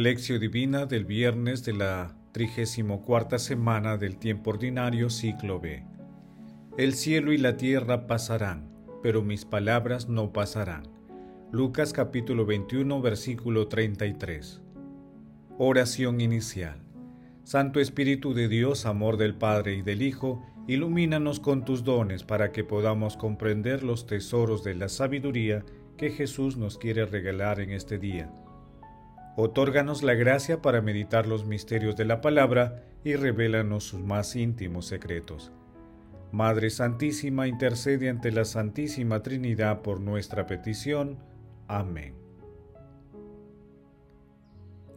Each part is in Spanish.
Lección Divina del viernes de la 34 semana del tiempo ordinario ciclo B. El cielo y la tierra pasarán, pero mis palabras no pasarán. Lucas capítulo 21 versículo 33. Oración inicial. Santo Espíritu de Dios, amor del Padre y del Hijo, ilumínanos con tus dones para que podamos comprender los tesoros de la sabiduría que Jesús nos quiere regalar en este día Otórganos la gracia para meditar los misterios de la palabra y revélanos sus más íntimos secretos. Madre Santísima, intercede ante la Santísima Trinidad por nuestra petición. Amén.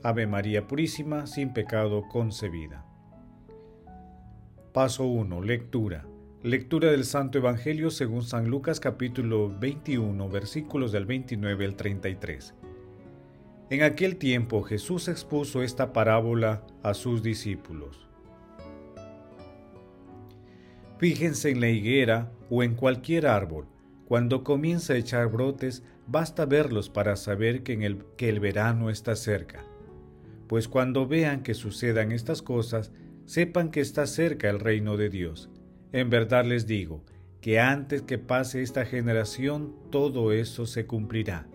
Ave María Purísima, sin pecado concebida. Paso 1. Lectura. Lectura del Santo Evangelio según San Lucas capítulo 21 versículos del 29 al 33. En aquel tiempo Jesús expuso esta parábola a sus discípulos. Fíjense en la higuera o en cualquier árbol. Cuando comienza a echar brotes, basta verlos para saber que, el, que el verano está cerca. Pues cuando vean que sucedan estas cosas, sepan que está cerca el reino de Dios. En verdad les digo, que antes que pase esta generación todo eso se cumplirá.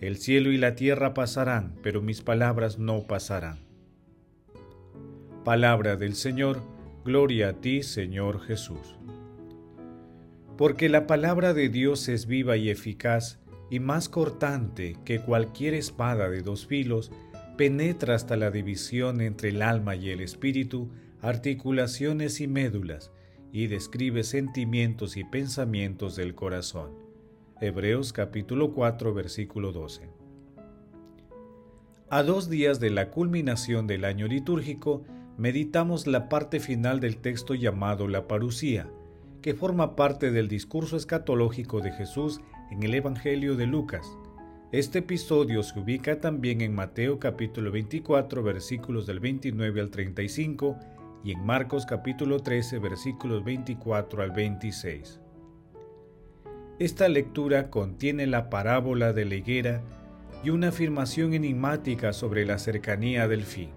El cielo y la tierra pasarán, pero mis palabras no pasarán. Palabra del Señor, gloria a ti, Señor Jesús. Porque la palabra de Dios es viva y eficaz, y más cortante que cualquier espada de dos filos, penetra hasta la división entre el alma y el espíritu, articulaciones y médulas, y describe sentimientos y pensamientos del corazón Hebreos capítulo 4 versículo 12. A dos días de la culminación del año litúrgico, meditamos la parte final del texto llamado la parucía, que forma parte del discurso escatológico de Jesús en el Evangelio de Lucas. Este episodio se ubica también en Mateo capítulo 24 versículos del 29 al 35 y en Marcos capítulo 13 versículos 24 al 26. Esta lectura contiene la parábola de la higuera y una afirmación enigmática sobre la cercanía del fin.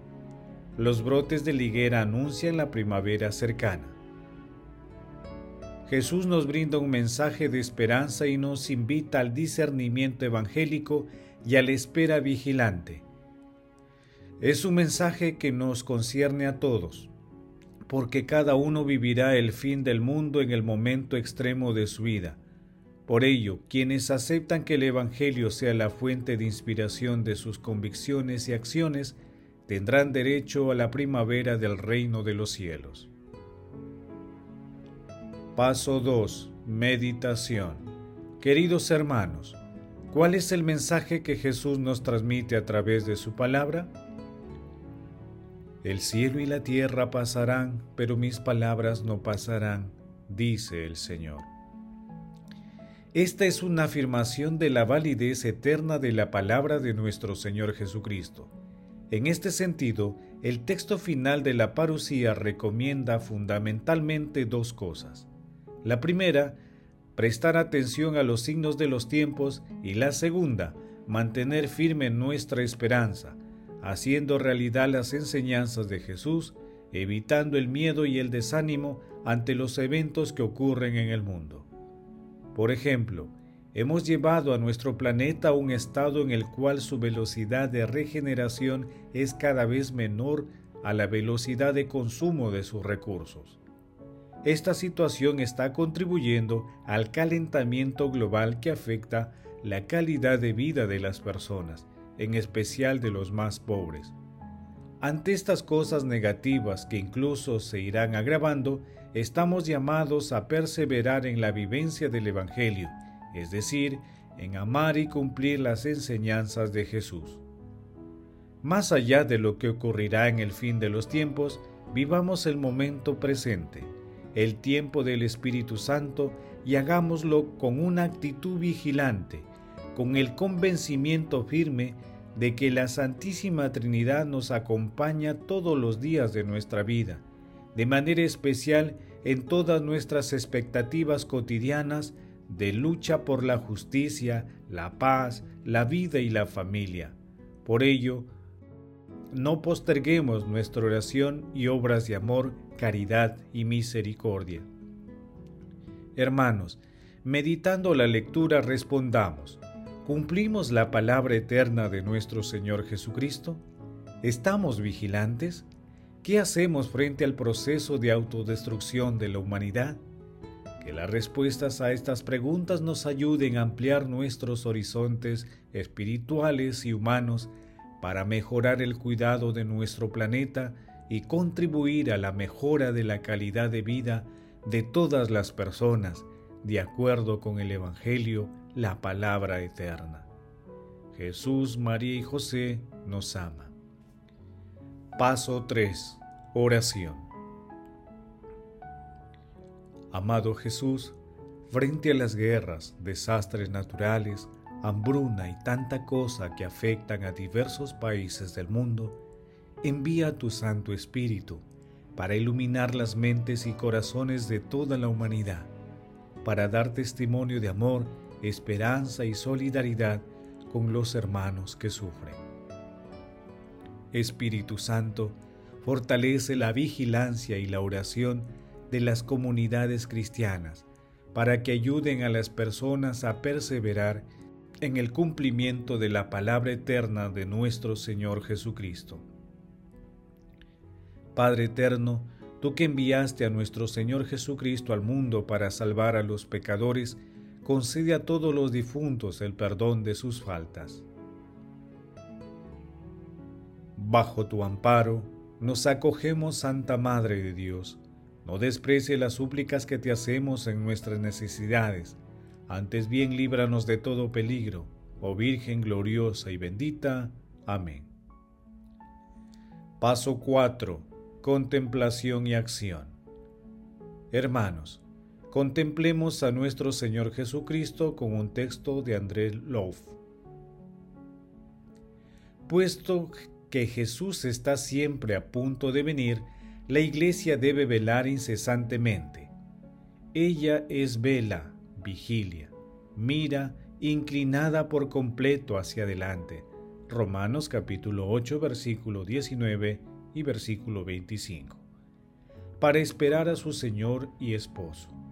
Los brotes de la higuera anuncian la primavera cercana. Jesús nos brinda un mensaje de esperanza y nos invita al discernimiento evangélico y a la espera vigilante. Es un mensaje que nos concierne a todos, porque cada uno vivirá el fin del mundo en el momento extremo de su vida por ello, quienes aceptan que el Evangelio sea la fuente de inspiración de sus convicciones y acciones, tendrán derecho a la primavera del reino de los cielos. Paso 2. Meditación. Queridos hermanos, ¿cuál es el mensaje que Jesús nos transmite a través de su palabra? El cielo y la tierra pasarán, pero mis palabras no pasarán, dice el Señor. Esta es una afirmación de la validez eterna de la palabra de nuestro Señor Jesucristo. En este sentido, el texto final de la parucía recomienda fundamentalmente dos cosas. La primera, prestar atención a los signos de los tiempos y la segunda, mantener firme nuestra esperanza, haciendo realidad las enseñanzas de Jesús, evitando el miedo y el desánimo ante los eventos que ocurren en el mundo. Por ejemplo, hemos llevado a nuestro planeta a un estado en el cual su velocidad de regeneración es cada vez menor a la velocidad de consumo de sus recursos. Esta situación está contribuyendo al calentamiento global que afecta la calidad de vida de las personas, en especial de los más pobres. Ante estas cosas negativas que incluso se irán agravando, estamos llamados a perseverar en la vivencia del Evangelio, es decir, en amar y cumplir las enseñanzas de Jesús. Más allá de lo que ocurrirá en el fin de los tiempos, vivamos el momento presente, el tiempo del Espíritu Santo, y hagámoslo con una actitud vigilante, con el convencimiento firme de que la Santísima Trinidad nos acompaña todos los días de nuestra vida, de manera especial en todas nuestras expectativas cotidianas de lucha por la justicia, la paz, la vida y la familia. Por ello, no posterguemos nuestra oración y obras de amor, caridad y misericordia. Hermanos, meditando la lectura respondamos, ¿cumplimos la palabra eterna de nuestro Señor Jesucristo? ¿Estamos vigilantes? ¿Qué hacemos frente al proceso de autodestrucción de la humanidad? Que las respuestas a estas preguntas nos ayuden a ampliar nuestros horizontes espirituales y humanos para mejorar el cuidado de nuestro planeta y contribuir a la mejora de la calidad de vida de todas las personas, de acuerdo con el Evangelio, la palabra eterna. Jesús, María y José nos ama. Paso 3. Oración. Amado Jesús, frente a las guerras, desastres naturales, hambruna y tanta cosa que afectan a diversos países del mundo, envía tu Santo Espíritu para iluminar las mentes y corazones de toda la humanidad, para dar testimonio de amor, esperanza y solidaridad con los hermanos que sufren. Espíritu Santo, fortalece la vigilancia y la oración de las comunidades cristianas para que ayuden a las personas a perseverar en el cumplimiento de la palabra eterna de nuestro Señor Jesucristo. Padre eterno, tú que enviaste a nuestro Señor Jesucristo al mundo para salvar a los pecadores, concede a todos los difuntos el perdón de sus faltas. Bajo tu amparo, nos acogemos, Santa Madre de Dios. No desprecie las súplicas que te hacemos en nuestras necesidades antes bien líbranos de todo peligro, oh Virgen gloriosa y bendita. Amén. Paso 4. Contemplación y acción. Hermanos, contemplemos a nuestro Señor Jesucristo con un texto de André Love. Puesto que Jesús está siempre a punto de venir, la iglesia debe velar incesantemente. Ella es vela, vigilia, mira inclinada por completo hacia adelante. Romanos capítulo 8 versículo 19 y versículo 25. Para esperar a su Señor y esposo.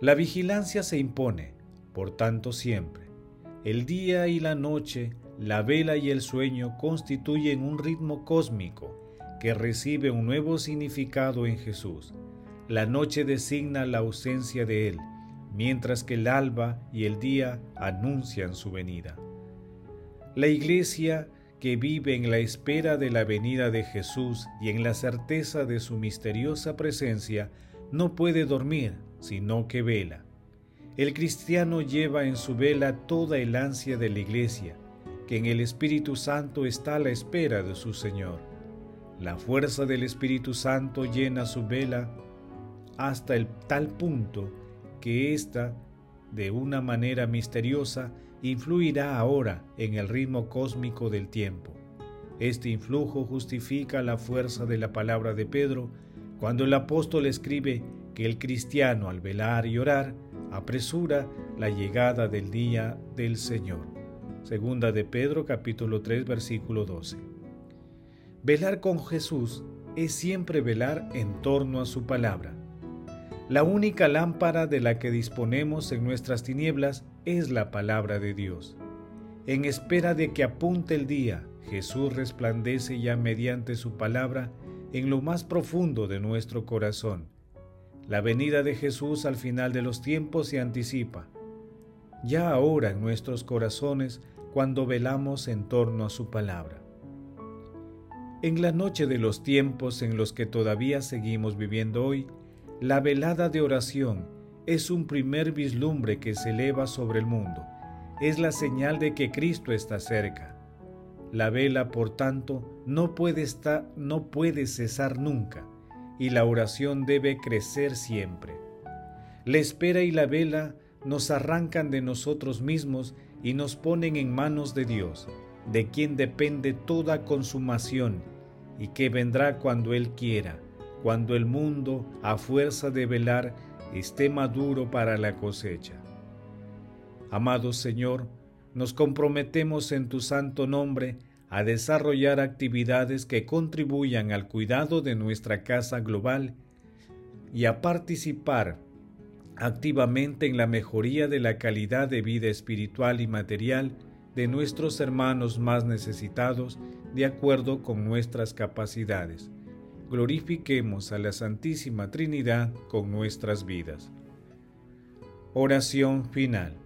La vigilancia se impone, por tanto siempre. El día y la noche, la vela y el sueño constituyen un ritmo cósmico que recibe un nuevo significado en Jesús. La noche designa la ausencia de Él mientras que el alba y el día anuncian su venida. La iglesia que vive en la espera de la venida de Jesús y en la certeza de su misteriosa presencia, no puede dormir, sino que vela. El cristiano lleva en su vela toda el ansia de la iglesia, que en el Espíritu Santo está a la espera de su Señor. La fuerza del Espíritu Santo llena su vela hasta el tal punto que ésta, de una manera misteriosa, influirá ahora en el ritmo cósmico del tiempo. Este influjo justifica la fuerza de la palabra de Pedro cuando el apóstol escribe que el cristiano al velar y orar apresura la llegada del día del Señor. Segunda de Pedro capítulo 3 versículo 12. Velar con Jesús es siempre velar en torno a su palabra. La única lámpara de la que disponemos en nuestras tinieblas es la palabra de Dios. En espera de que apunte el día, Jesús resplandece ya mediante su palabra en lo más profundo de nuestro corazón. La venida de Jesús al final de los tiempos se anticipa. Ya ahora en nuestros corazones cuando velamos en torno a su palabra. En la noche de los tiempos en los que todavía seguimos viviendo hoy, la velada de oración es un primer vislumbre que se eleva sobre el mundo. Es la señal de que Cristo está cerca. La vela, por tanto, no puede, estar, no puede cesar nunca y la oración debe crecer siempre. La espera y la vela nos arrancan de nosotros mismos y nos ponen en manos de Dios, de quien depende toda consumación y que vendrá cuando Él quiera cuando el mundo, a fuerza de velar, esté maduro para la cosecha. Amado Señor, nos comprometemos en tu santo nombre a desarrollar actividades que contribuyan al cuidado de nuestra casa global y a participar activamente en la mejoría de la calidad de vida espiritual y material de nuestros hermanos más necesitados de acuerdo con nuestras capacidades. Glorifiquemos a la Santísima Trinidad con nuestras vidas. Oración final.